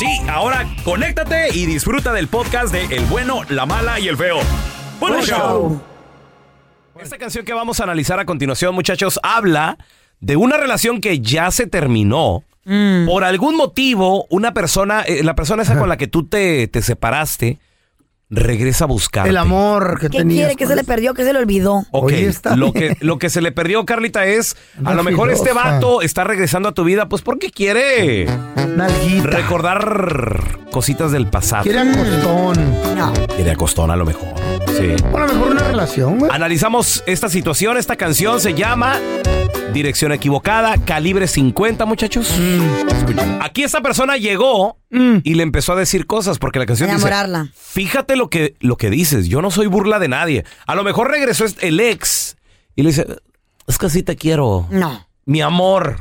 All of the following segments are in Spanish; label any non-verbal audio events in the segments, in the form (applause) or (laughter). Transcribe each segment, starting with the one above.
Sí, ahora conéctate y disfruta del podcast de El bueno, la mala y el feo. ¡Buen show! show. Esta canción que vamos a analizar a continuación, muchachos, habla de una relación que ya se terminó. Por algún motivo, una persona, eh, la persona esa con la que tú te, te separaste, regresa a buscar. El amor que ¿Qué tenías. quiere? ¿Qué se le perdió? ¿Qué se le olvidó? Ok, lo que, lo que se le perdió, Carlita, es a lo mejor este vato está regresando a tu vida, pues porque quiere Nalguita. recordar cositas del pasado. Quiere acostón. No. Quiere acostón a lo mejor. Sí. O a lo mejor una relación, güey. Analizamos esta situación, esta canción se llama Dirección equivocada, calibre 50, muchachos. Escuchen. Aquí esta persona llegó Mm. y le empezó a decir cosas porque la canción dice, Enamorarla. fíjate lo que, lo que dices, yo no soy burla de nadie. A lo mejor regresó este- el ex y le dice, es que sí te quiero, No. mi amor,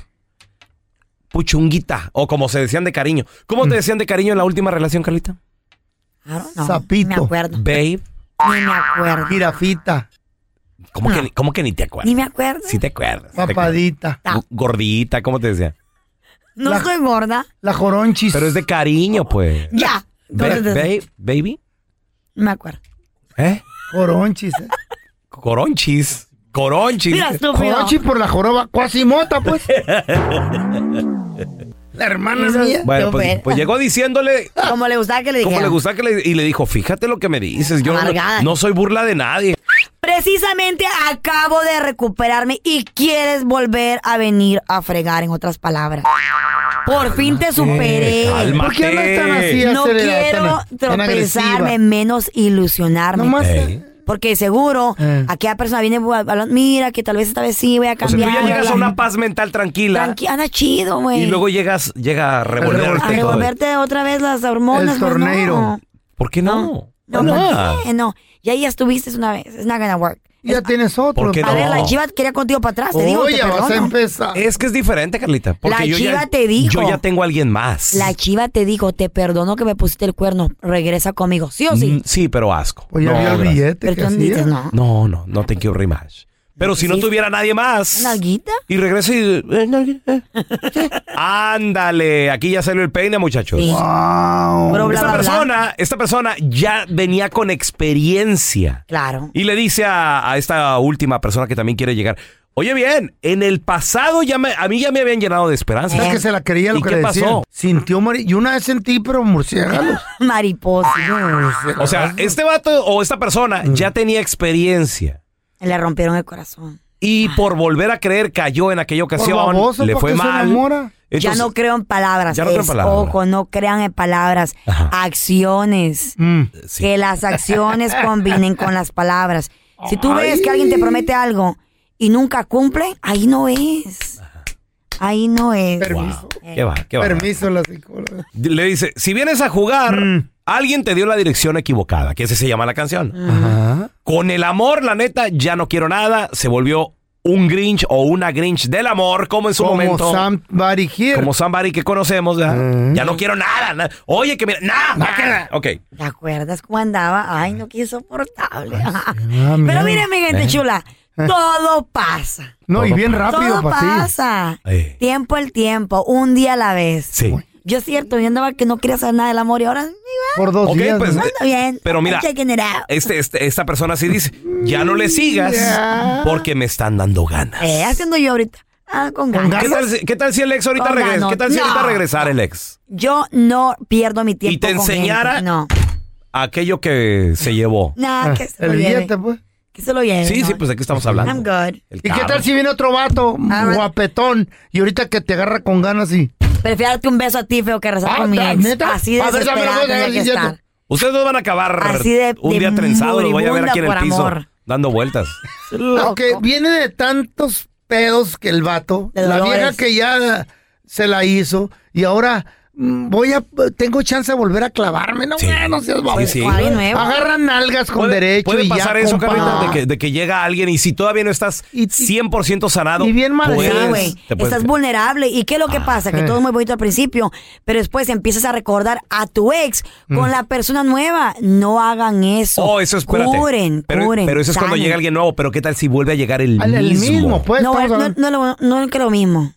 puchunguita, o como se decían de cariño. ¿Cómo Mm. te decían de cariño en la última relación, Carlita? I don't know. Ni me acuerdo. Babe. Ni me acuerdo. Jirafita. ¿Cómo, No. que, ni- cómo que ni te acuerdas? Ni me acuerdo. Sí te acuerdas. sí te acuerdas. Papadita. Gordita, ¿cómo te decía? No La- soy gorda. La joronchis. Pero es de cariño, pues. Ya. Ba- ba- baby, no me acuerdo. ¿eh? Joronchis. eh. Coronchis. Coronchis. Mira, estúpido. Joronchis por la joroba. Cuasimota, pues. (laughs) la hermana Eso- mía. Bueno, pues, pues llegó diciéndole Como le gustaba que le dijera. como le gustaba que le, y le dijo, fíjate lo que me dices, yo no, no soy burla de nadie. Precisamente acabo de recuperarme y quieres volver a venir a fregar, en otras palabras. Por fin te superé. Cálmate. ¿Por qué andas tan así? No quiero tropezarme, menos ilusionarme. Nomás. Porque seguro, Eh. aquella persona viene hablando, mira, que tal vez esta vez sí voy a O sea, cambiar. tú ya llegas a una paz mental tranquila Tranqui- anda chido, güey. y luego llegas, llega a revolverte. a todo. revolverte otra vez las hormonas. El pues. No, ¿Por qué no? no, No. ¿por qué? No, ya ya estuviste una vez. It's not gonna work. Ya tienes otro. ¿Por qué A ver, no? la chiva quería contigo para atrás, te digo, Oye, te vas a empezar. Es que es diferente, Carlita. Porque La yo chiva ya, te dijo. Yo ya tengo a alguien más. La chiva te dijo, te perdono que me pusiste el cuerno, regresa conmigo, ¿sí o sí? Mm, sí, pero asco. Pues ya No, vio el billete Pero que tú hacía. dices, no. No, no, no te quiero rematch. Pero si no Sí. tuviera nadie más. ¿Una alguita? Y regresa y. eh, nalguita, eh. (laughs) Ándale, aquí ya salió el peine, muchachos. Sí. Wow. Bla, Esta bla, bla. persona, esta persona ya venía con experiencia. Claro. Y le dice a, a esta última persona que también quiere llegar. Oye bien, en el pasado ya me, a mí ya me habían llenado de esperanza. Sea, que se la creía lo ¿Y que qué le pasó? Sintió mari- Y una vez sentí, pero murciélagos. (laughs) Mariposa. O sea, este vato o esta persona Mm. ya tenía experiencia. Le rompieron el corazón. Y por volver a creer cayó en aquella ocasión. baboso, le ¿por fue mal. ya no creo en palabras. Ya no creo en Es- palabras. Ojo, no crean en palabras. Ajá. Acciones. Mm. Sí. Que las acciones (laughs) combinen con las palabras. Si tú ves que alguien te promete algo y nunca cumple, ahí no es. Ahí no es. Permiso. ¿Qué va? ¿Qué va? Permiso la psicóloga. Le dice, si vienes a jugar, Mm. Alguien te dio la dirección equivocada, que ese se llama la canción. Ajá. Con el amor, la neta, ya no quiero nada. Se volvió un Grinch o una Grinch del amor, como en su Como momento. somebody here. como somebody que conocemos, ¿verdad? Mm. Ya no quiero nada. na- Oye, que mira, nada, nada. Ok. ¿Te acuerdas cómo andaba? Ay, no, qué insoportable. (laughs) Pero mire, mi gente chula, todo pasa. No, y bien rápido todo para ti. pasa. Tiempo el tiempo, un día a la vez. Sí. Yo es cierto, yo andaba que no quería hacer nada del amor y ahora anda Por dos Ok, días. pues, ¿no? bien. Pero mira, I'm checking it out. Este, este- esta persona sí dice, ya no le sigas porque me están dando ganas. Eh, haciendo yo ahorita. Ah, con ganas. ¿Qué tal, si- qué tal si el ex ahorita regresa? ¿Qué tal si ahorita No. regresara el ex? Yo no pierdo mi tiempo. Y te con gente. enseñara- No. Aquello que se llevó. Nah, que se El lo lleve. billete, pues. Que se lo lleve. Sí, no. sí, pues de qué estamos hablando. I'm good. ¿Y qué tal si viene otro vato Ah, guapetón y ahorita que te agarra con ganas y... Prefiero darte un beso a ti, feo, que rezar Ah, con mi ¿da- ex. neta? Así de desesperada voz, a ver tendría que estar. Ustedes dos van a acabar Así de- un de día trenzados, los voy a ver aquí en el piso, amor. dando vueltas. (laughs) Porque viene de tantos pedos que el vato, De la dolores. vieja que ya se la hizo y ahora voy a, tengo chance de volver a clavarme, no, Sí. no seas Sí, baboso. sí. Agarran nalgas con Puede, derecho puede y pasar ya, eso. Carlita, de que, de que llega alguien y si todavía no estás Y- y- 100% sanado, y bien mal- puedes- Sí, güey. Estás vulnerable. ¿Y qué es lo que pasa? Que eh. todo es muy bonito al principio, pero después empiezas a recordar a tu ex con la persona nueva. No hagan eso. Oh, eso espérate. Curen, pero, curen. pero eso es cuando llega alguien nuevo, pero ¿qué tal si vuelve a llegar el, Al- el mismo, pues. No, no, no, lo- no es que lo mismo.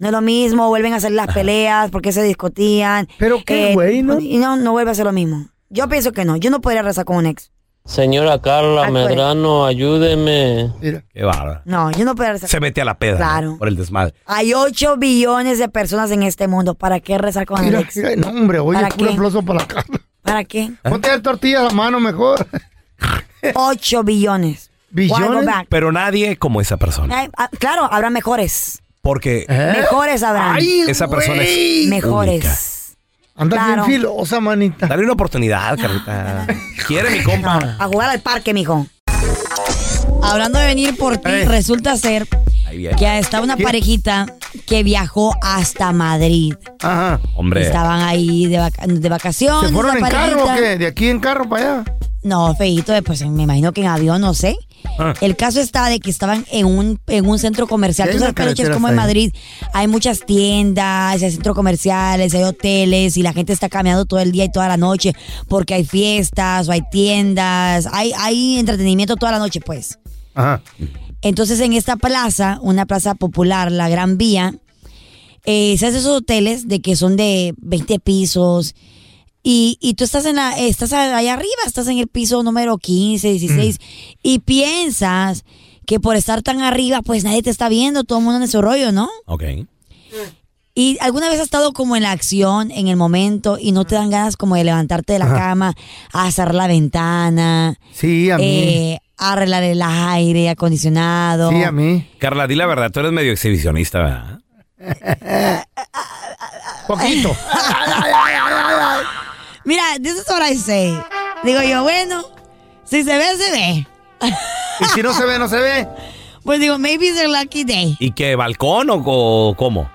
No es lo mismo, vuelven a hacer las peleas porque se discutían. Pero qué güey, ¿no? Y no, no vuelve a ser lo mismo. Yo pienso que no. Yo no podría rezar con un ex. Señora Carla. Medrano, ayúdeme. Mira. Qué bárbaro. No, yo no podría rezar. Se mete a la peda Claro. ¿no? por el desmadre. Hay 8 billones de personas en este mundo. ¿Para qué rezar con el Mira, ex? mira, no, hombre, oye, ¿Para puro aplauso para la cara. ¿Para qué? Ponte la tortilla a la mano mejor. 8 billones. ¿Billones? Pero nadie como esa persona. Ah, claro, habrá mejores. Porque ¿Eh? Mejores habrán. Ay, Esa persona es- mejores. Anda claro. bien filosa, manita. dale una oportunidad, Carlita. (laughs) Quiere mi compa. A jugar al parque, mijo. Hablando de venir por ti, Eh. resulta ser que está una parejita que viajó hasta Madrid. Ajá. Hombre. Estaban ahí de, vaca- de vacaciones. ¿Se fueron en carro o qué? ¿De aquí en carro para allá? No, feito, pues me imagino que en avión, no sé. Ah. El caso está de que estaban en un, en un centro comercial. Tú sabes, Peluche, es como en. Madrid. Hay muchas tiendas, hay centros comerciales, hay hoteles y la gente está caminando todo el día y toda la noche porque hay fiestas o hay tiendas, hay, hay entretenimiento toda la noche, pues. Ajá. Entonces en esta plaza, una plaza popular, la Gran Vía, eh, se hacen esos hoteles de que son de 20 pisos y, y tú estás en la, estás allá arriba, estás en el piso número 15, 16 y piensas que por estar tan arriba pues nadie te está viendo, todo el mundo en su rollo, ¿no? Ok. ¿Y alguna vez has estado como en la acción, en el momento y no te dan ganas como de levantarte de la cama, a cerrar la ventana, Sí, a mí. eh, arreglar el aire acondicionado? sí, a mí. Carla, di la verdad, tú eres medio exhibicionista, ¿verdad? (laughs) Poquito. (laughs) Mira, this is what I say. Digo yo, bueno, si se ve, se ve. y si no se ve, no se ve. (laughs) Pues digo, maybe it's a lucky day. ¿Y qué, balcón o, o cómo?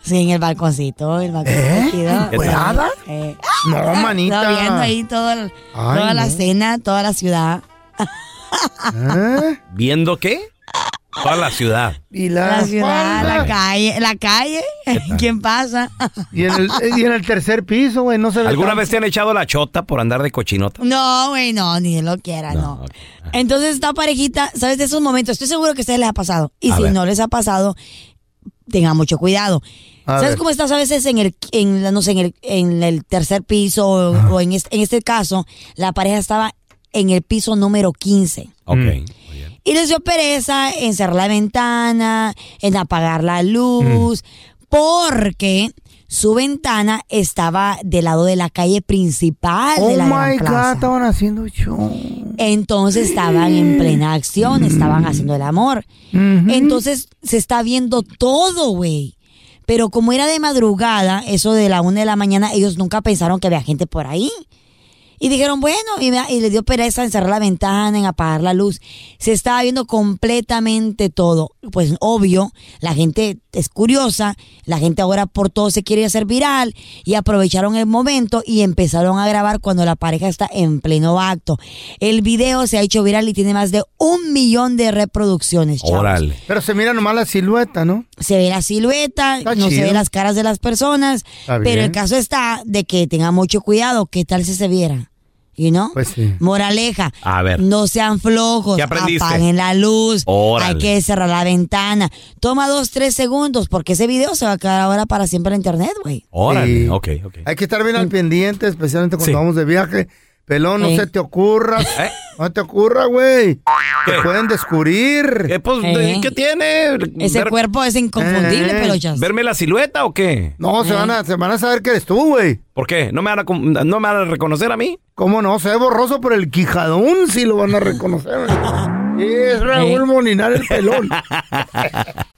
Sí, en el balconcito, el balconcito. ¿Eh? ¿Encuerada? Eh, No, (laughs) manita. estaba viendo ahí todo el- Ay, toda la cena, toda la ciudad. ¿Eh? ¿Viendo qué? Toda la ciudad. Y la, La ciudad, la calle, la calle. ¿Quién pasa? Y en, el, y en el tercer piso, güey, no se. ¿Alguna vez te han echado la chota por andar de cochinota? No, güey, no, ni lo quiera, no. Entonces, esta parejita, ¿sabes de esos momentos? Estoy seguro que a ustedes les ha pasado. Y A si ver. no les ha pasado, tengan mucho cuidado. A ¿Sabes ver. cómo estás a veces en el, en, la- no sé, en el, en el tercer piso o, o en, este, en este caso, la pareja estaba en el piso número 15. Ok. Mm. Y les dio pereza en cerrar la ventana, en apagar la luz, porque su ventana estaba del lado de la calle principal Oh de la gran my God, estaban haciendo show. Entonces estaban en plena acción, estaban haciendo el amor. Entonces se está viendo todo, güey. Pero como era de madrugada, eso de la una de la mañana, ellos nunca pensaron que había gente por ahí. Y dijeron, bueno, y, me- y le dio pereza en cerrar la ventana, en apagar la luz. Se estaba viendo completamente todo. Pues obvio, la gente es curiosa, la gente ahora por todo se quiere hacer viral y aprovecharon el momento y empezaron a grabar cuando la pareja está en pleno acto. El video se ha hecho viral y tiene más de un millón de reproducciones. chavos. Órale. Pero se mira nomás la silueta, ¿no? Se ve la silueta, Está no se ve las caras de las personas, Está pero el caso está de que tenga mucho cuidado. ¿Qué tal si se viera? ¿Y no? Pues sí. Moraleja. A ver. No sean flojos. ¿Qué aprendiste? Apaguen la luz. Órale. Hay que cerrar la ventana. Toma dos, tres segundos, porque ese video se va a quedar ahora para siempre en internet, güey. Órale. Sí. Ok, ok. Hay que estar bien al pendiente, especialmente cuando Sí. vamos de viaje. Pelón, no se te ocurra. ¿Eh? No te ocurra, güey. Te pueden descubrir. ¿Qué, pues, Eh. ¿qué tiene? Ese Ver- cuerpo es inconfundible, Eh. pelochas. ¿Verme la silueta o qué? No, se van, a, se van a saber que eres tú, güey. ¿Por qué? ¿No me, van a, com- ¿No me van a reconocer a mí? ¿Cómo no? Se ve borroso por el quijadón, sí lo van a reconocer. (laughs) Sí, es Raúl Molinar el pelón. (laughs)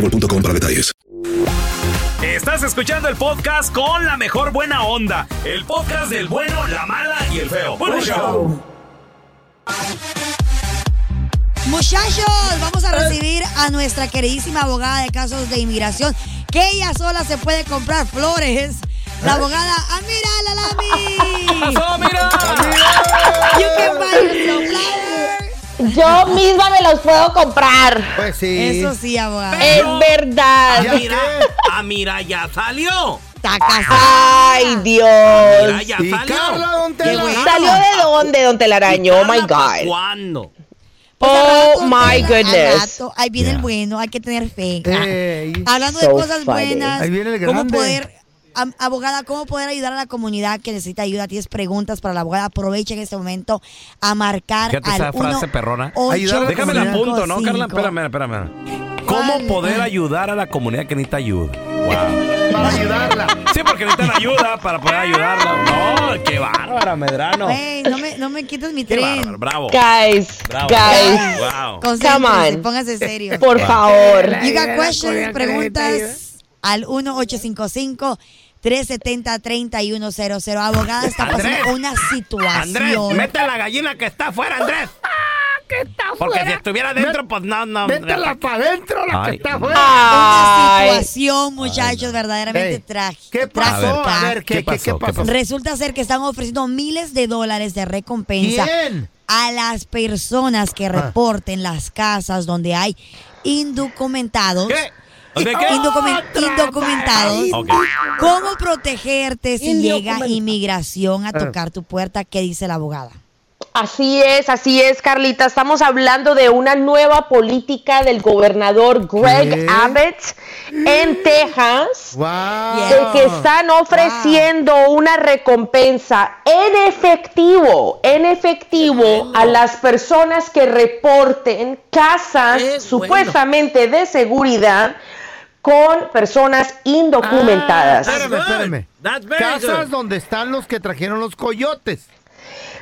boostmobile.com para detalles. Estás escuchando el podcast con la mejor buena onda. El podcast del bueno, la mala y el feo. Bueno, show. Muchachos, vamos a recibir a nuestra queridísima abogada de casos de inmigración, que ella sola se puede comprar flores. La abogada Amira Lalami. ¡Pasó, (laughs) mira! You can buy. Yo misma me los puedo comprar. Pues sí. Eso sí, abogada. Es verdad. Mira, ah, mira, ya salió. Está casada. Ay, Dios. Mira, ya Y salió. Carla, don Qué Tela. bueno. ¿Salió de dónde, don Telaraño? Oh my Carla, ¿pa' God. ¿Cuándo? Pues Oh my goodness. rato, ahí viene el bueno, hay que tener fe. Hablando de cosas funny. buenas, Ahí viene el ¿cómo poder, abogada, cómo poder ayudar a la comunidad que necesita ayuda? Tienes preguntas para la abogada, aprovecha en este momento a marcar Fíjate al esa frase 1 perrona. Ayudar Déjame la apunto, ¿no, Carla? Espérame, espérame. ¿Cómo poder Ah. ayudar a la comunidad que necesita ayuda? Wow. Para ayudarla. Sí, porque necesitan ayuda para poder ayudarla. No, qué bárbara, Medrano. Ey, no me, no me quites mi Qué bárbaro, tren. bravo. Guys, Bravo. guys, Wow. Come on. póngase serio. por favor. You got questions, preguntas al 1-855-370-3100. Abogada está Andrés. pasando una Andrés, situación. mete a la gallina que está afuera, Andrés. (laughs) Porque si estuviera dentro, pues no, no. Métela para adentro, la Ay. que está afuera. Una situación, muchachos, verdaderamente trágica. ¿Qué pasó? A ver, ¿qué, ¿Qué pasó? qué ¿Qué pasó? pasó? Resulta ser que están ofreciendo miles de dólares de recompensa ¿Quién? a las personas que reporten las casas donde hay indocumentados. ¿Qué? ¿De qué? Indocumen- indocumentados. ¿Cómo protegerte si llega inmigración a Ah. tocar tu puerta? ¿Qué dice la abogada? Así es, así es, Carlita. Estamos hablando de una nueva política del gobernador Greg ¿Qué? Abbott en Texas. Wow. de que están ofreciendo una recompensa en efectivo, en efectivo a las personas que reporten casas supuestamente de seguridad con personas indocumentadas. Ah, espérame, espérame. Casas good. donde están los que trajeron los coyotes.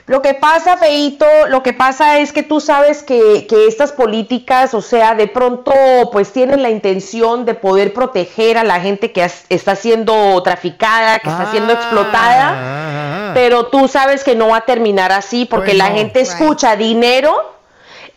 Lo que pasa, Feito, lo que pasa es que tú sabes que, que estas políticas, o sea, de pronto pues tienen la intención de poder proteger a la gente que as- está siendo traficada, que está siendo explotada, pero tú sabes que no va a terminar así porque la gente escucha dinero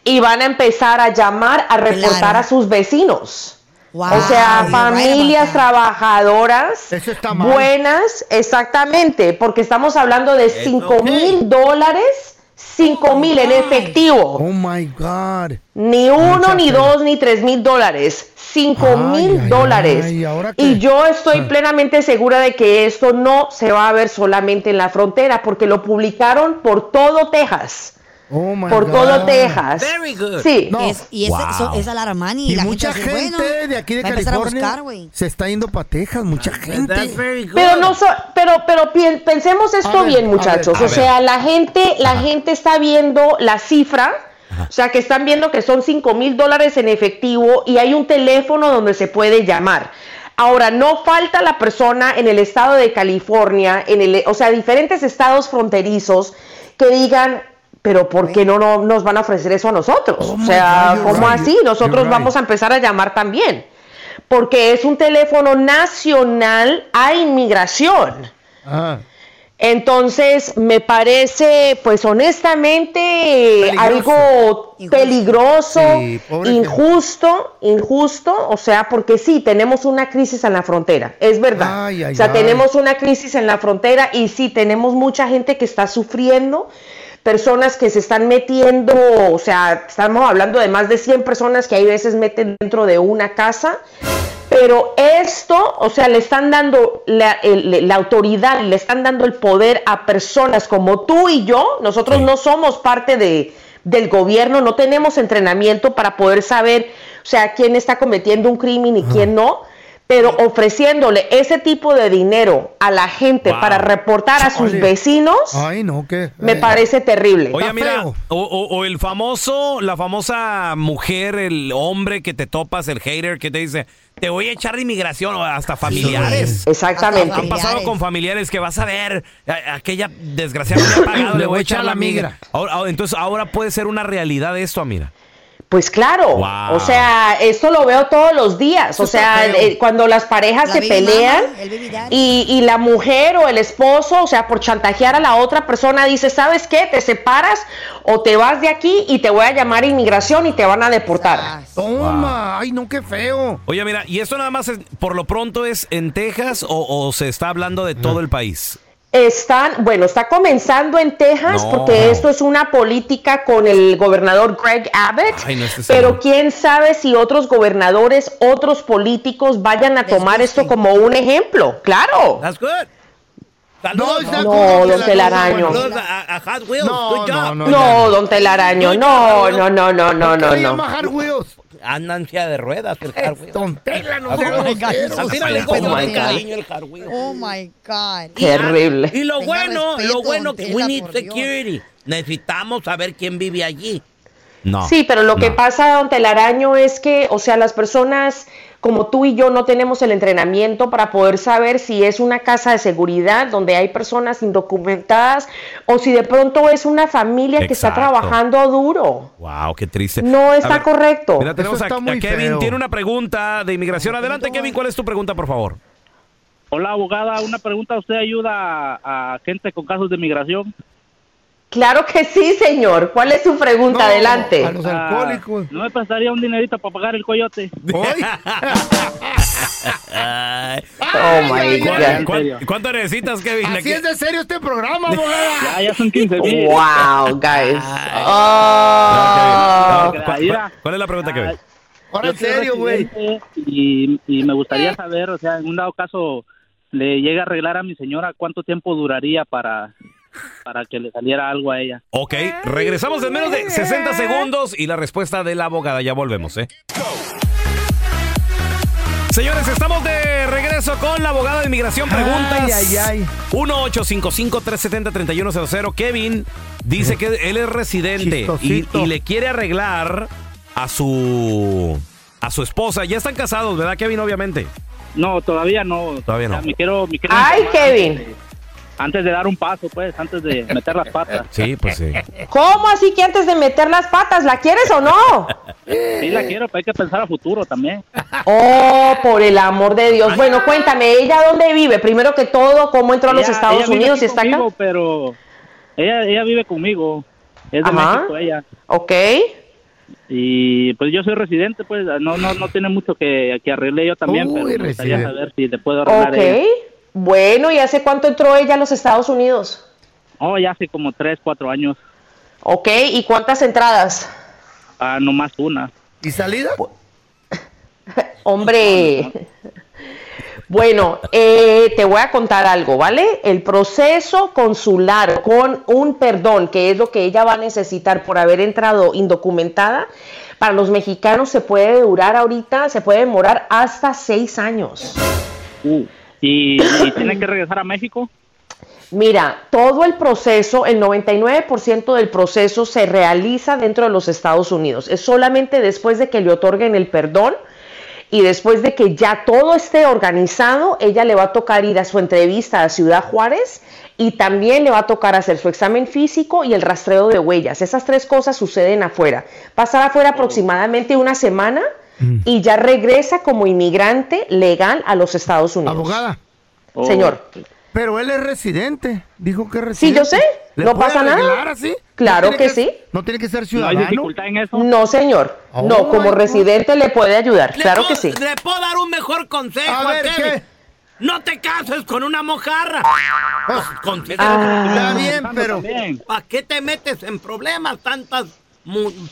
y van a empezar a llamar a reportar a sus vecinos. Wow, o sea, familias trabajadoras, mal. buenas, exactamente, porque estamos hablando de 5 mil dólares, 5 mil en efectivo. Oh my God. Ni uno, Mucha ni dos, ni tres mil dólares. Cinco Ay, mil ay, dólares. ay, ¿ahora qué? Y yo estoy plenamente segura de que esto no se va a ver solamente en la frontera, porque lo publicaron por todo Texas. Oh my por God. todo Texas. Very good. Sí. No. Es- y es, Wow. eso- es alarmante. Y, Y la mucha gente, dice, gente bueno, de aquí de a California buscar, se está yendo para Texas, mucha gente. That's very good. Pero no so- pero pero pensemos esto A bien, a muchachos. ver, a o sea, la gente la gente está viendo la cifra, o sea, que están viendo que son 5 mil dólares en efectivo y hay un teléfono donde se puede llamar. Ahora, no falta la persona en el estado de California, en el, o sea, diferentes estados fronterizos que digan, pero ¿por qué no, no nos van a ofrecer eso a nosotros? Oh o sea, God, ¿cómo right. así? Nosotros right. vamos a empezar a llamar también porque es un teléfono nacional a inmigración. Ah. Entonces, me parece, pues honestamente, Peligroso. algo peligroso, Sí, injusto, injusto, o sea, porque sí, tenemos una crisis en la frontera, es verdad. Ay, ay, o sea, ay. tenemos una crisis en la frontera y sí, tenemos mucha gente que está sufriendo, personas que se están metiendo, o sea, estamos hablando de más de 100 personas que hay veces meten dentro de una casa. Pero esto, o sea, le están dando la, el- la autoridad, le están dando el poder a personas como tú y yo. Nosotros no somos parte de, del gobierno, no tenemos entrenamiento para poder saber, o sea, quién está cometiendo un crimen y quién no. Pero ofreciéndole ese tipo de dinero a la gente Wow. para reportar a sus vecinos, Ay, no, qué. me eh. parece terrible. Oye, mira, o, o- o el famoso, la famosa mujer, el hombre que te topas, el hater que te dice, te voy a echar de inmigración, o hasta familiares. Exactamente. Han pasado con familiares que vas a ver, a- aquella desgraciada me ha pagado, (laughs) le voy a echar la migra. Ahora, ahora- entonces ahora puede ser una realidad esto, mira. Pues claro, Wow. o sea, esto lo veo todos los días, o sea, eh, cuando las parejas La se pelean mama, y, y la mujer o el esposo, o sea, por chantajear a la otra persona, dice, ¿sabes qué? Te separas o te vas de aquí y te voy a llamar a inmigración y te van a deportar. Toma, ay, no, qué feo. Oye, mira, y esto nada más es- por lo pronto es en Texas o, o se está hablando de todo el país. Están, bueno, está comenzando en Texas No. porque esto es una política con el gobernador Greg Abbott, Ay, no, este pero quién sabe si otros gobernadores, otros políticos vayan a tomar esto como un ejemplo. Claro. That's good. No, Saludos. No, don Telaraño. No, no, no. No, don Telaraño, no, no, no, no, no, no, ¿Qué no. Andan silla de ruedas el Hot Wheels. Don Tela, no Oh my. Así no le el God. cariño el Hot Wheels. Oh my God. Terrible. Y lo bueno, lo bueno que we need security. Necesitamos saber quién vive allí. No. Sí, pero lo que pasa, don Telaraño, es que, o sea, las personas como tú y yo no tenemos el entrenamiento para poder saber si es una casa de seguridad donde hay personas indocumentadas o si de pronto es una familia que está trabajando duro. Wow, qué triste. No A está ver, correcto. Mira, tenemos Eso a, Kevin, feo. tiene una pregunta de inmigración. Adelante, Kevin, ¿cuál es tu pregunta, por favor? Hola, abogada. Una pregunta. ¿Usted ayuda a, a gente con casos de migración? Claro que sí, señor. ¿Cuál es su pregunta? No, Adelante. a los Ah, alcohólicos. ¿No me prestaría un dinerito para pagar el coyote? Hoy. Ay, (laughs) Oh my ay, God. ay. ¿cuán- ¿Cuánto necesitas, Kevin? Así es de serio este programa, abogada. (laughs) Ya, ya son 15 mil. Wow, guys. Ah, Oh. Kevin, ¿cuál- cuál- ¿Cuál es la pregunta, Kevin? Ahora en serio, güey. Y, y me gustaría saber, o sea, en un dado caso le llega a arreglar a mi señora, ¿cuánto tiempo duraría para, para que le saliera algo a ella? Ok, regresamos en menos de 60 segundos y la respuesta de la abogada. Ya volvemos, ¿eh? Señores, estamos de regreso con la abogada de inmigración. Preguntas. Ay, ay, ay. 1-855-370-3100. Kevin dice que él es residente y, le quiere arreglar a su a su esposa. Ya están casados, ¿verdad, Kevin? Obviamente. No, todavía no. Todavía no. O sea, me quiero, me quiero Ay, Kevin. Antes de, antes de dar un paso, pues, antes de meter las patas. Sí, pues sí. ¿Cómo así que antes de meter las patas, la quieres o no? Sí la quiero, pero hay que pensar a futuro también. Oh, por el amor de Dios. Bueno, cuéntame, ¿ella dónde vive? Primero que todo, ¿cómo entró a los Ella- Estados ella Unidos y está conmigo, acá? pero ella, ella vive conmigo. Es de Ajá. México ella. Ok. Y pues yo soy residente, pues no no no tiene mucho que, que arregle yo también, Uy, pero me gustaría saber si le puedo arreglar Ok. ella. Bueno, ¿y hace cuánto entró ella a los Estados Unidos? Oh, ya hace como tres, cuatro años. Ok, ¿y cuántas entradas? Ah, nomás una. ¿Y salida? (laughs) Hombre. Bueno, eh, te voy a contar algo, ¿vale? El proceso consular con un perdón, que es lo que ella va a necesitar por haber entrado indocumentada, para los mexicanos se puede durar ahorita, se puede demorar hasta seis años. Uh, ¿Y, y tiene que regresar a México? Mira, todo el proceso, el 99% del proceso se realiza dentro de los Estados Unidos. Es solamente después de que le otorguen el perdón y después de que ya todo esté organizado, ella le va a tocar ir a su entrevista a Ciudad Juárez y también le va a tocar hacer su examen físico y el rastreo de huellas. Esas tres cosas suceden afuera. Pasar afuera aproximadamente una semana y ya regresa como inmigrante legal a los Estados Unidos. Abogada. Señor. Pero él es residente. Dijo que es Sí, residente. yo sé. ¿Le No pasa nada. así? Claro ¿No tiene que sí. No tiene que ser ¿No hay ciudadano. dificultad en eso? No, señor. Oh, no, como my residente le puede ayudar. Le Claro puedo- que sí. Le puedo dar un mejor consejo A a, ver, Kevin. ¿qué? No te cases con una mojarra. Ah. Está bien, pero. También. ¿Para qué te metes en problemas tantas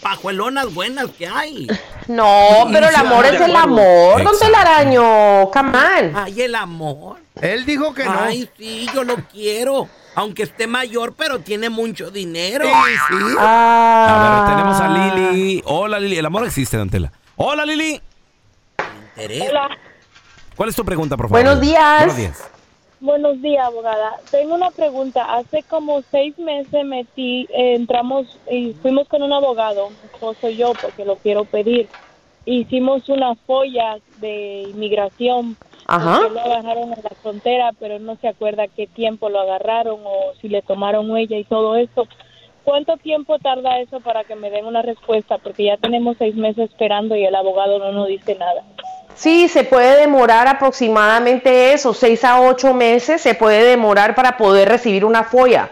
pajuelonas buenas que hay? (laughs) No, pero el amor es el amor. Don. Telaraño, come on. Ay, el amor. Él dijo que no. Ay, sí, yo lo quiero. Aunque esté mayor, pero tiene mucho dinero. Sí, sí. Ah. A ver, tenemos a Lili. Hola, Lili. El amor existe, Dantela. Hola, Lili. Interés. ¿Cuál es tu pregunta, por favor? Buenos días. Buenos días. Buenos días, abogada. Tengo una pregunta. Hace como seis meses metí, eh, entramos y fuimos con un abogado, mi esposo y yo, porque lo quiero pedir. Hicimos una folla de inmigración. Ajá. Lo agarraron en la frontera, pero no se acuerda qué tiempo lo agarraron o si le tomaron huella y todo eso. ¿Cuánto tiempo tarda eso para que me den una respuesta? Porque ya tenemos seis meses esperando y el abogado no nos dice nada. Sí, se puede demorar aproximadamente eso, seis a ocho meses se puede demorar para poder recibir una folla.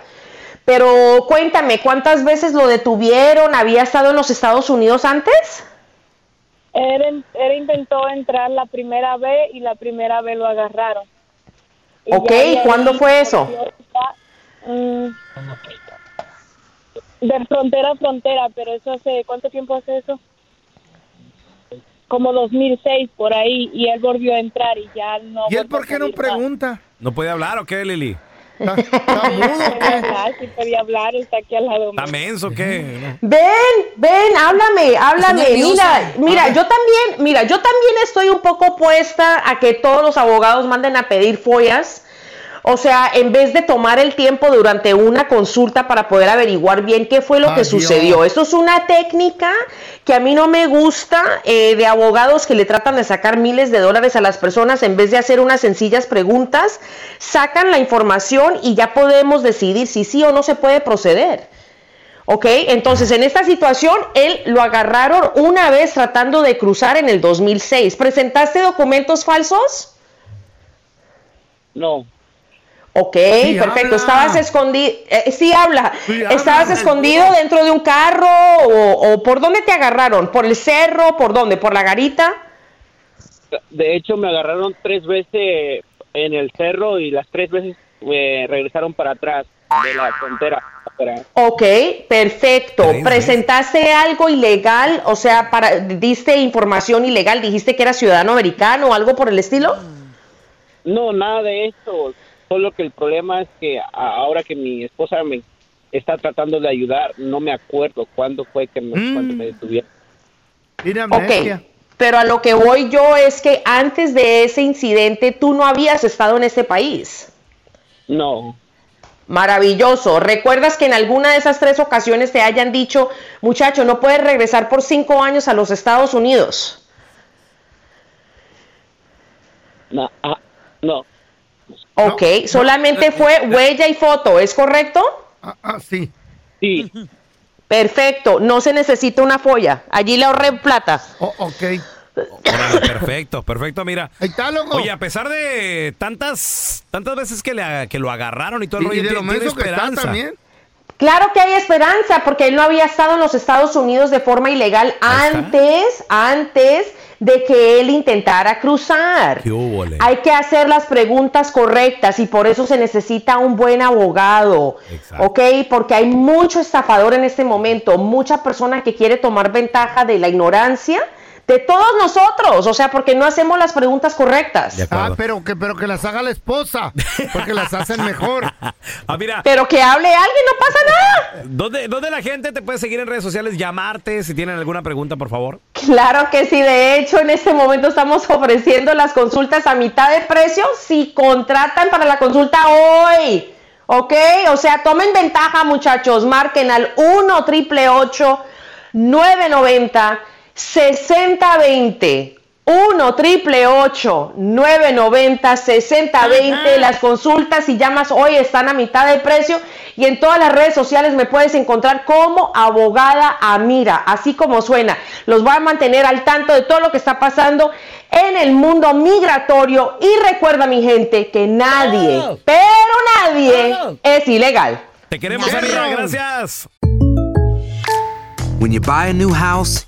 Pero cuéntame, ¿cuántas veces lo detuvieron? ¿Había estado en los Estados Unidos antes? Él, él intentó entrar la primera vez y la primera vez lo agarraron. Y Ok, ¿y cuándo fue eso? mm, de frontera a frontera, pero eso hace, ¿cuánto tiempo hace eso? Como 2006 por ahí, y él volvió a entrar y ya no. ¿Y él por qué no pregunta? ¿No puede hablar o qué, Lili? ¿Está, está (laughs) mudo o Podía qué? hablar, sí podía hablar, está aquí al lado. ¿Está menso o qué? Ven, ven, háblame, háblame. Mira, mira, yo también, mira, yo también estoy un poco opuesta a que todos los abogados manden a pedir follas. O sea, en vez de tomar el tiempo durante una consulta para poder averiguar bien qué fue lo que sucedió. Esto es una técnica que a mí no me gusta eh, de abogados que le tratan de sacar miles de dólares a las personas en vez de hacer unas sencillas preguntas, sacan la información y ya podemos decidir si sí o no se puede proceder. ¿Ok? Entonces, en esta situación, él lo agarraron una vez tratando de cruzar en el 2006. ¿Presentaste documentos falsos? No. Ok, Sí, perfecto. habla. Estabas escondido. sí, habla. Sí, habla. ¿Estabas escondido dentro de un carro o, o por dónde te agarraron? ¿Por el cerro? ¿Por dónde? ¿Por la garita? De hecho, me agarraron tres veces en el cerro y las tres veces me regresaron para atrás de la frontera. Ok, perfecto. ¿Presentaste algo ilegal? O sea, para, diste información ilegal, dijiste que era ciudadano americano o algo por el estilo. No, nada de eso. Solo que el problema es que ahora que mi esposa me está tratando de ayudar, no me acuerdo cuándo fue que me, Mm. cuando me detuvieron. Tiene Ok, amnesia. pero a lo que voy yo es que antes de ese incidente tú no habías estado en este país. No, Maravilloso. ¿Recuerdas que en alguna de esas tres ocasiones te hayan dicho, muchacho, no puedes regresar por cinco años a los Estados Unidos? No, ah, no. Ok, solamente fue huella y foto, ¿es correcto? Ah, sí. Sí. Perfecto, no se necesita una folla. Allí le ahorré plata. ok. Órale, perfecto, perfecto, mira. Ahí está, loco. Oye, a pesar de tantas tantas veces que, le, que lo agarraron y todo el Y- rollo, y de lo tiene- está esperanza. también. Claro que hay esperanza, porque él no había estado en los Estados Unidos de forma ilegal antes, antes de que él intentara cruzar. Hay que hacer las preguntas correctas y por eso se necesita un buen abogado, ¿ok? Porque hay mucho estafador en este momento, mucha persona que quiere tomar ventaja de la ignorancia de todos nosotros, o sea, porque no hacemos las preguntas correctas. Ah, pero que, pero que las haga la esposa, porque las hacen mejor. (laughs) Ah, mira. Pero que hable alguien, no pasa nada. ¿Dónde, ¿Dónde la gente te puede seguir en redes sociales? Llamarte si tienen alguna pregunta, por favor. Claro que sí, de hecho en este momento estamos ofreciendo las consultas a mitad de precio si contratan para la consulta hoy. ¿Ok? O sea, tomen ventaja muchachos, marquen al 1 triple 990 6020. 1 triple 990 6020. Las consultas si llamas hoy están a mitad de precio y en todas las redes sociales me puedes encontrar como abogada Amira, así como suena. Los voy a mantener al tanto de todo lo que está pasando en el mundo migratorio y recuerda mi gente que nadie, pero nadie es ilegal. Te queremos, amiga. Gracias. When you buy a new house,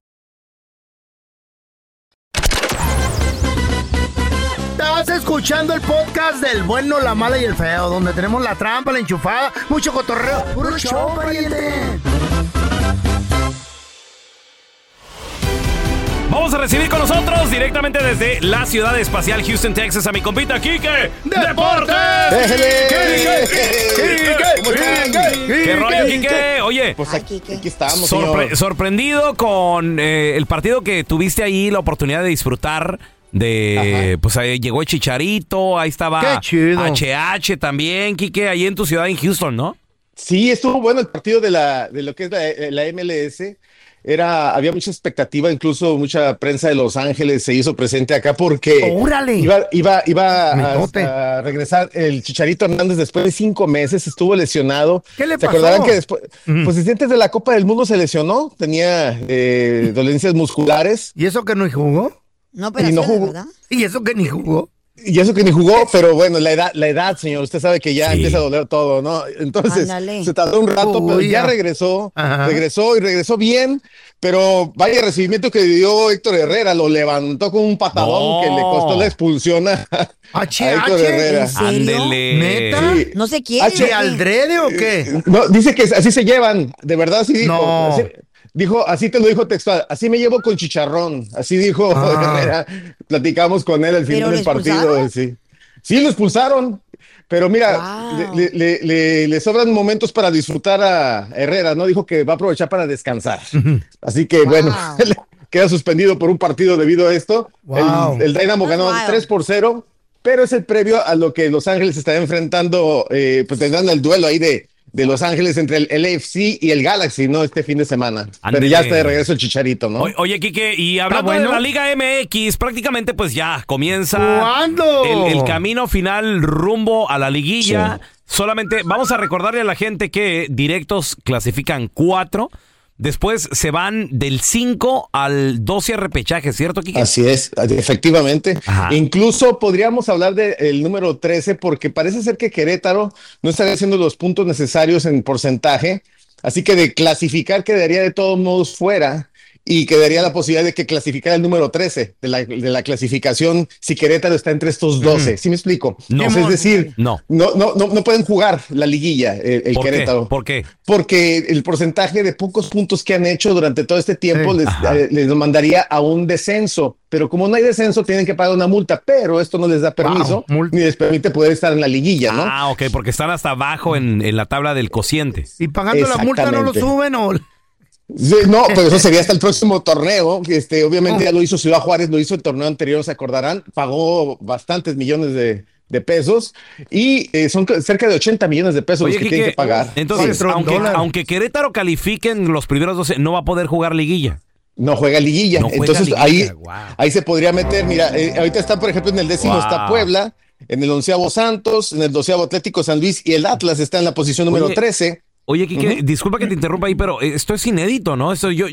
Escuchando el podcast del bueno, la mala y el feo, donde tenemos la trampa, la enchufada, mucho cotorreo. ¡Puro show, pariente! Vamos a recibir con nosotros directamente desde la ciudad espacial Houston, Texas, a mi compita Kike Deportes. ¿Qué rollo, Kike? Oye, Pues aquí, aquí estamos, sorpre- señor. sorprendido con eh, el partido que tuviste ahí, la oportunidad de disfrutar de, pues ahí llegó el Chicharito, ahí estaba Qué chido. HH también, Kike, ahí en tu ciudad en Houston, ¿no? Sí, estuvo bueno el partido de la de lo que es la, la MLS. Era, había mucha expectativa, incluso mucha prensa de Los Ángeles se hizo presente acá porque ¡Órale! iba, iba, iba a, regresar el Chicharito Hernández después de cinco meses, estuvo lesionado. ¿Qué le ¿Se pasó? acordarán que después, pues desde antes de la Copa del Mundo se lesionó? Tenía eh, dolencias musculares. ¿Y eso que no jugó? No, pero Y no sí, jugó. ¿verdad? ¿Y eso que ni jugó? Y eso que ni jugó, pero bueno, la edad, la edad, señor, usted sabe que ya Sí. empieza a doler todo, ¿no? Entonces, Ándale. se tardó un rato, pero ya ya. regresó, Ajá. regresó y regresó bien, pero vaya recibimiento que dio Héctor Herrera, lo levantó con un patadón No. que le costó la expulsión a, (laughs) a Héctor Herrera. Ándele. ¿Neta? Sí. No se quiere. H. ¿De aldrede o qué? No, dice que así se llevan, de verdad así dijo. No. Así, dijo, así te lo dijo textual, así me llevo con chicharrón, así dijo Ah. (laughs) Herrera. Platicamos con él al ¿Pero final del partido. Sí. sí, lo expulsaron, pero mira, Wow. le, le- le- le sobran momentos para disfrutar a Herrera, ¿no? Dijo que va a aprovechar para descansar. Así que bueno, (laughs) queda suspendido por un partido debido a esto. Wow. El, el Dynamo ganó Wow. 3 por 0, pero es el previo a lo que Los Ángeles está enfrentando, eh, pues tendrán el duelo ahí de de Los Ángeles entre el LAFC y el Galaxy, ¿no? Este fin de semana. Pero ya está de regreso el Chicharito, ¿no? O- Oye, Quique, y hablando bueno. de la Liga MX, prácticamente pues ya comienza ¿Cuándo? El, el camino final rumbo a la liguilla. Solamente vamos a recordarle a la gente que directos clasifican cuatro. Después se van del 5 al 12 repechaje, ¿cierto, Quique? Así es, efectivamente. Incluso podríamos hablar del número 13 porque parece ser que Querétaro no estaría haciendo los puntos necesarios en porcentaje, así que de clasificar quedaría de todos modos fuera y quedaría la posibilidad de que clasificara el número 13 de la, de la clasificación si Querétaro está entre estos 12. ¿Sí me explico? No. es decir, No. no, no, no, no pueden jugar la liguilla el, el ¿Por qué? Querétaro. ¿Por qué? Porque el porcentaje de pocos puntos que han hecho durante todo este tiempo Sí. les, eh, les mandaría a un descenso. Pero como no hay descenso, tienen que pagar una multa. Pero esto no les da permiso ni les permite poder estar en la liguilla, ¿no? Ah, ok, porque están hasta abajo en, en la tabla del cociente. Y pagando la multa no lo suben o... Sí, no, pero eso sería hasta el próximo torneo. que, Este, obviamente ya lo hizo Ciudad Juárez, lo hizo el torneo anterior, se acordarán. Pagó bastantes millones de, de pesos y eh, son cerca de 80 millones de pesos Oye, los que Quique, tienen que pagar. Entonces, Sí. aunque, aunque Querétaro califique en los primeros 12, no va a poder jugar liguilla. No juega liguilla. No juega Entonces liguilla, ahí, wow. ahí se podría meter. Mira, eh, ahorita está, por ejemplo, en el décimo Wow. está Puebla, en el onceavo Santos, en el doceavo Atlético San Luis y el Atlas está en la posición número Oye, 13. Oye, Quique, Ujú. disculpa que te interrumpa ahí, pero eh, esto es inédito, ¿no? Esto yo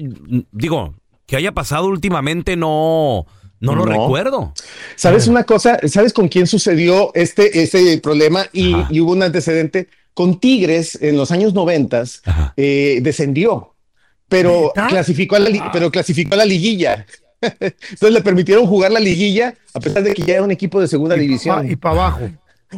digo, que haya pasado últimamente no, no lo No. recuerdo. ¿Sabes una cosa? ¿Sabes con quién sucedió este, este problema? Y, y hubo un antecedente con Tigres en los años noventas, eh, descendió, pero clasificó, a la, pero clasificó a la liguilla. (laughs) Entonces le permitieron jugar la liguilla a pesar de que ya era un equipo de segunda división. Y para abajo.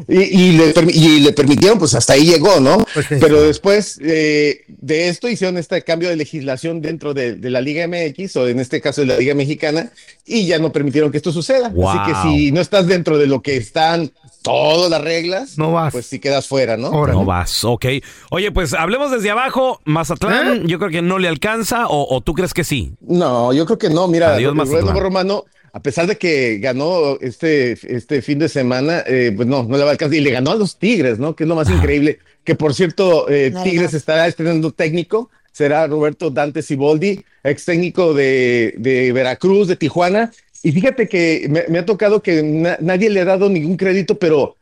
Y, y le, y le permitieron, pues hasta ahí llegó, ¿no? Pero después eh, de esto hicieron este cambio de legislación dentro de, de la Liga MX, o en este caso de la Liga Mexicana, y ya no permitieron que esto suceda. Wow. Así que si no estás dentro de lo que están todas las reglas, no vas. pues sí quedas fuera, ¿no? No vas, ok. Oye, pues hablemos desde abajo. ¿Eh? Mazatlán, yo creo que no le alcanza, o, o tú crees que sí. No, yo creo que no. Mira, Adiós, el Mazatlán. Romano, a pesar de que ganó este, este fin de semana, eh, pues no, no le va a alcanzar. Y le ganó a los Tigres, ¿no? Que es lo más increíble. Que por cierto, eh, No Tigres estará estrenando técnico. Será Roberto Dante Siboldi, ex técnico de, de Veracruz, de Tijuana. Y fíjate que me, me ha tocado que na- nadie le ha dado ningún crédito, pero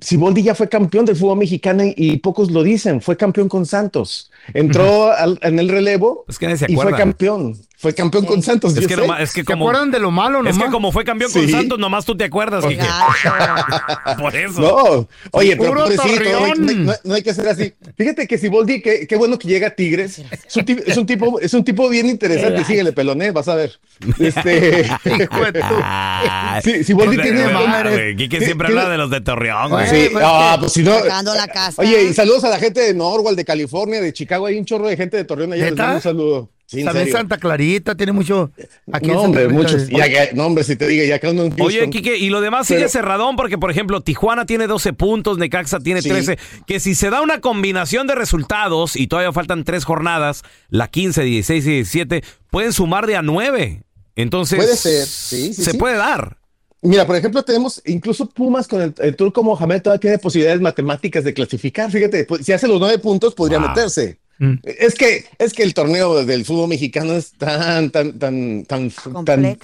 Siboldi ya fue campeón del fútbol mexicano y, pocos lo dicen. Fue campeón con Santos. Entró al- en el relevo Es que y fue campeón. Fue campeón con Santos. Es que, nomás- es que como, de lo malo Es que nomás? como fue campeón con Sí. Santos, nomás tú te acuerdas. (laughs) Por eso. No, oye, pero pobrecito, no, hay- Torreón. no hay- no que ser así. Fíjate que Siboldi, qué, qué bueno que llega a Tigres. Es un, ti- es un tipo, es un tipo bien interesante. Síguele, peloné, vas a ver. (laughs) Este, (laughs) Sí, Siboldi tiene güey. Quique siempre habla de los de Torreón, güey. Sí, ah, pues si no. Sacando la casa. Oye, y saludos a la gente de Norwalk, de California, de Chicago. Hay un chorro de gente de Torreón allá. Les mando un saludo. Sí, También serio. Santa Clarita tiene mucho. Aquí No, hombre, muchos. Ya que- no, hombre, si te diga, ya que uno en Oye, Houston. Quique, y lo demás sigue cerradón porque, por ejemplo, Tijuana tiene 12 puntos, Necaxa tiene Sí. 13. Que si se da una combinación de resultados y todavía faltan tres jornadas, la 15, 16 y 17, pueden sumar de a 9. Entonces, Puede ser, sí, sí, se sí. puede dar. Mira, por ejemplo, tenemos incluso Pumas con el, el turco Mohamed todavía tiene posibilidades matemáticas de clasificar. Fíjate, pues, si hace los nueve puntos, podría Wow. meterse. Mm. Es que, es que el torneo del fútbol mexicano es tan, tan, tan, tan, tan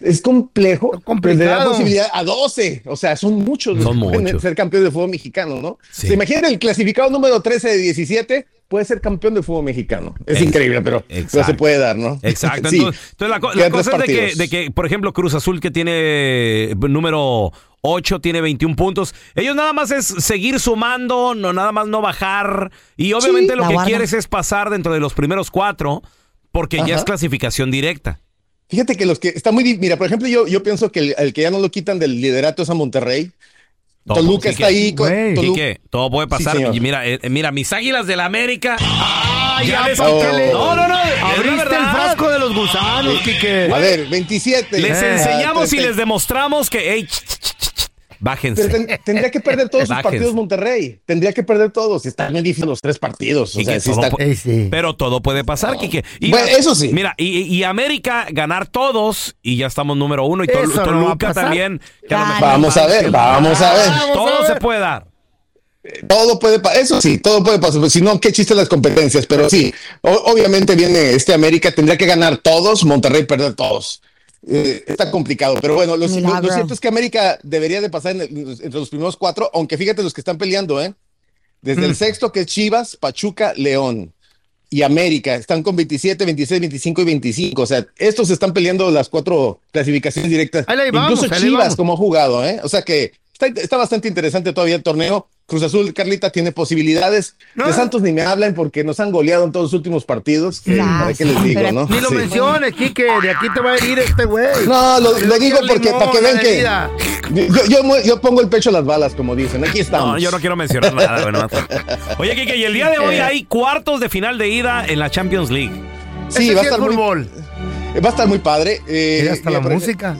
es complejo, le da posibilidad a 12. O sea, son muchos los Son que pueden ser campeones de fútbol mexicano, ¿no? Sí. ¿Se imagina el clasificado número 13 de 17? Puede ser campeón de fútbol mexicano. Es increíble, pero, pero se puede dar, ¿no? Exacto. (laughs) Sí. Entonces, la, co- la cosa es de que, de que, por ejemplo, Cruz Azul, que tiene eh, número 8, tiene 21 puntos. Ellos nada más es seguir sumando, no nada más no bajar. Y obviamente Sí. lo que guarda. quieres es pasar dentro de los primeros cuatro, porque ya es clasificación directa. Fíjate que los que está muy. Mira, por ejemplo, yo, yo pienso que el, el que ya no lo quitan del liderato es a Monterrey. Todo, Toluca Quique. está ahí. con- todo puede pasar. Sí, mira, eh, mira, mis águilas del América. ya, les Páquele. No, no, no. Abriste el frasco de los gusanos, Quique. A ver, 27. Les Eh, enseñamos y les demostramos que, hey, ch, bájense. Pero ten- tendría que perder todos sus partidos Monterrey. Tendría que perder todos. Están bien difíciles los tres partidos. O Quique, sea, sí todo está- pu- Pero todo puede pasar, Quique. Y Bueno, eso sí. Mira, y, y América ganar todos y ya estamos número uno. Y Tol- no va a Toluca pasar. también. que a lo Claro. mejor- Vamos a ver, vamos a ver. Todo se puede dar. Todo puede pasar, eso sí, todo puede pasar. Si no, qué chiste las competencias, pero sí, obviamente viene este América, tendría que ganar todos, Monterrey perder todos. Eh, está complicado, pero bueno, lo, lo- lo Milagro. cierto es que América debería de pasar en el- entre los primeros cuatro, aunque fíjate los que están peleando, ¿eh? Desde el sexto que es Chivas, Pachuca, León y América, están con 27, 26, 25 y 25. O sea, estos están peleando las cuatro clasificaciones directas. Vamos, Incluso Chivas, como ha jugado, ¿eh? O sea que está, está bastante interesante todavía el torneo. Cruz Azul, Carlita, tiene posibilidades. De Santos ni me hablan porque nos han goleado en todos los últimos partidos. ¿Para qué les digo, no? Ni lo Sí. menciones, Quique, de aquí te va a herir este güey. No, lo, lo digo Limón, porque para que vean que yo, yo, mu- yo pongo el pecho a las balas, como dicen. Aquí estamos. No, yo no quiero mencionar nada. bueno. Oye, Kike, y el día de hoy hay cuartos de final de ida en la Champions League. Sí, va a estar muy Va a estar muy padre. Eh, Y hasta la música.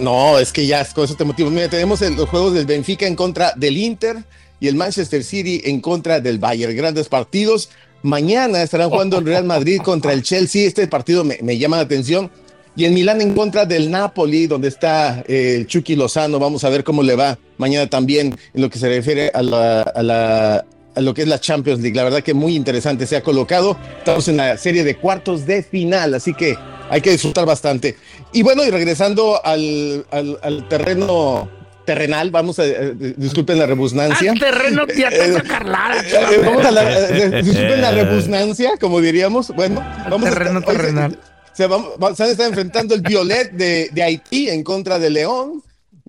No, es que ya con eso te motivo. Mira, tenemos el- los juegos del Benfica en contra del Inter y el Manchester City en contra del Bayern. Grandes partidos. Mañana estarán jugando el Real Madrid (laughs) contra el Chelsea. Este partido me, me llama la atención. Y en Milán en contra del Napoli, donde está eh, el Chucky Lozano. Vamos a ver cómo le va mañana también en lo que se refiere a la, a la- a lo que es la Champions League. La verdad que muy interesante se ha colocado. Estamos en la serie de cuartos de final, así que hay que disfrutar bastante. Y bueno, y regresando al, al- al terreno terrenal, vamos a, eh, disculpen la rebusnancia. Al terreno te ataca Carlada. Eh, vamos a la, eh, (laughs) disculpen la rebusnancia, como diríamos. Bueno, vamos terreno a, hoy se- terrenal. Se, va- se está enfrentando el Violet de, de Haití en contra de León.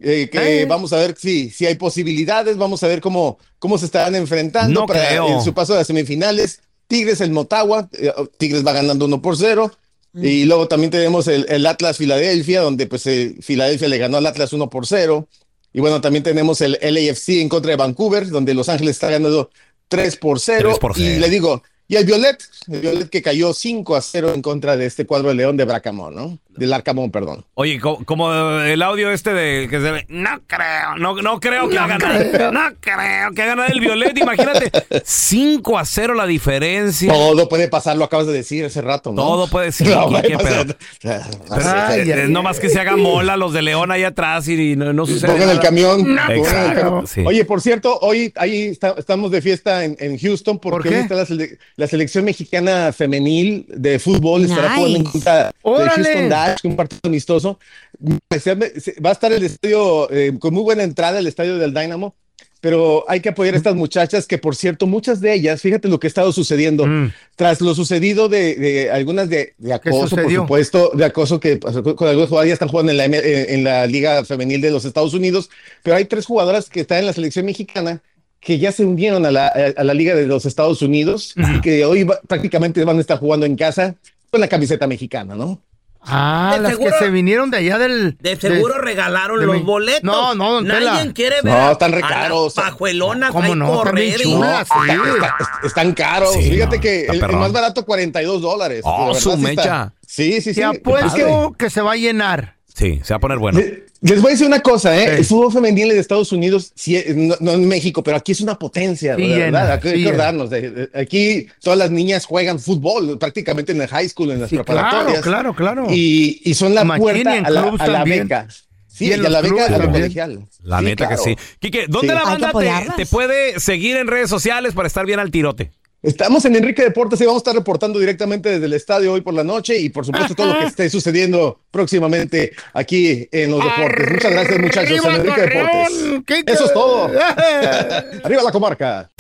eh, que Eh. vamos a ver si, si hay posibilidades, vamos a ver cómo, cómo se estarán enfrentando No para creo. en su paso a las semifinales. Tigres, el Motagua, eh, Tigres va ganando 1 por 0. Y luego también tenemos el, el Atlas Filadelfia, donde pues eh, Filadelfia le ganó al Atlas 1 por 0. Y bueno, también tenemos el LAFC en contra de Vancouver, donde Los Ángeles está ganando 3 por 0. 3 por Y 0. le digo, y el Violet, el Violet que cayó 5 a 0 en contra de este cuadro de León de Bracamón, ¿no? Del Arcamón, perdón. Oye, co- como el audio este de que se ve, no creo, no, no creo que va a ganar. No creo que va a ganar el Violet, imagínate. 5 a 0 la diferencia. Todo puede pasar, lo acabas de decir hace rato, ¿no? Todo puede ser, No, Quique, puede pero- pasar. Pero, Ay, ay, no más que se haga mola los de León ahí atrás y, no, no sucede Pongan el camión. pongan el camión. sí. Oye, por cierto, hoy ahí está- estamos de fiesta en, en Houston porque ¿Por hoy está la, sele- la selección mexicana femenil de fútbol. Estará Nice. jugando en contra de. Houston Un partido amistoso. Va a estar el estadio eh, con muy buena entrada, el estadio del Dynamo. Pero hay que apoyar a estas muchachas que, por cierto, muchas de ellas, fíjate lo que ha estado sucediendo. Mm. Tras lo sucedido de, de algunas de, de acoso, por supuesto, de acoso que pasó con algunas jugadoras ya están jugando en la, eh, en la Liga Femenil de los Estados Unidos, pero hay tres jugadoras que están en la selección mexicana que ya se unieron a la, a la Liga de los Estados Unidos y que hoy va- prácticamente van a estar jugando en casa con la camiseta mexicana, ¿no? Ah, De las seguro- que se vinieron de allá del. De seguro regalaron de los mi- boletos. No, no, don Tela. Nadie quiere ver. No, están re a las caros. Pajuelonas ¿Cómo ahí no? Están bien correr y- chulas. No, sí. está- está- está- están caros. Sí, Fíjate no, que el, el más barato 42 dólares. Oh, De su mecha. Sí, sí, sí. Te apuesto que se va a llenar. Sí, se va a poner bueno. Le- Les voy a decir una cosa, ¿eh? Sí. El fútbol femenil de Estados Unidos, sí, no, no en México, pero aquí es una potencia, Sí verdad. Hay que acordarnos de- de- aquí todas las niñas juegan fútbol prácticamente en el high school, en las Sí, preparatorias. claro, claro, claro. Y, y son la puerta a la, a la beca. Sí, Y a la beca a también. colegial. La Sí, neta claro. que sí. Quique, ¿dónde Sí. la banda te, te puede seguir en redes sociales para estar bien al tirote? Estamos en Enrique Deportes y vamos a estar reportando directamente desde el estadio hoy por la noche y por supuesto todo lo que esté sucediendo próximamente aquí en los deportes. Muchas gracias muchachos en Enrique Deportes. Torreón. ¿Qué- Eso es todo. (laughs) Arriba la comarca.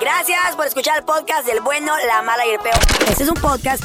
Gracias por escuchar el podcast del bueno, la mala y el peor. Este es un podcast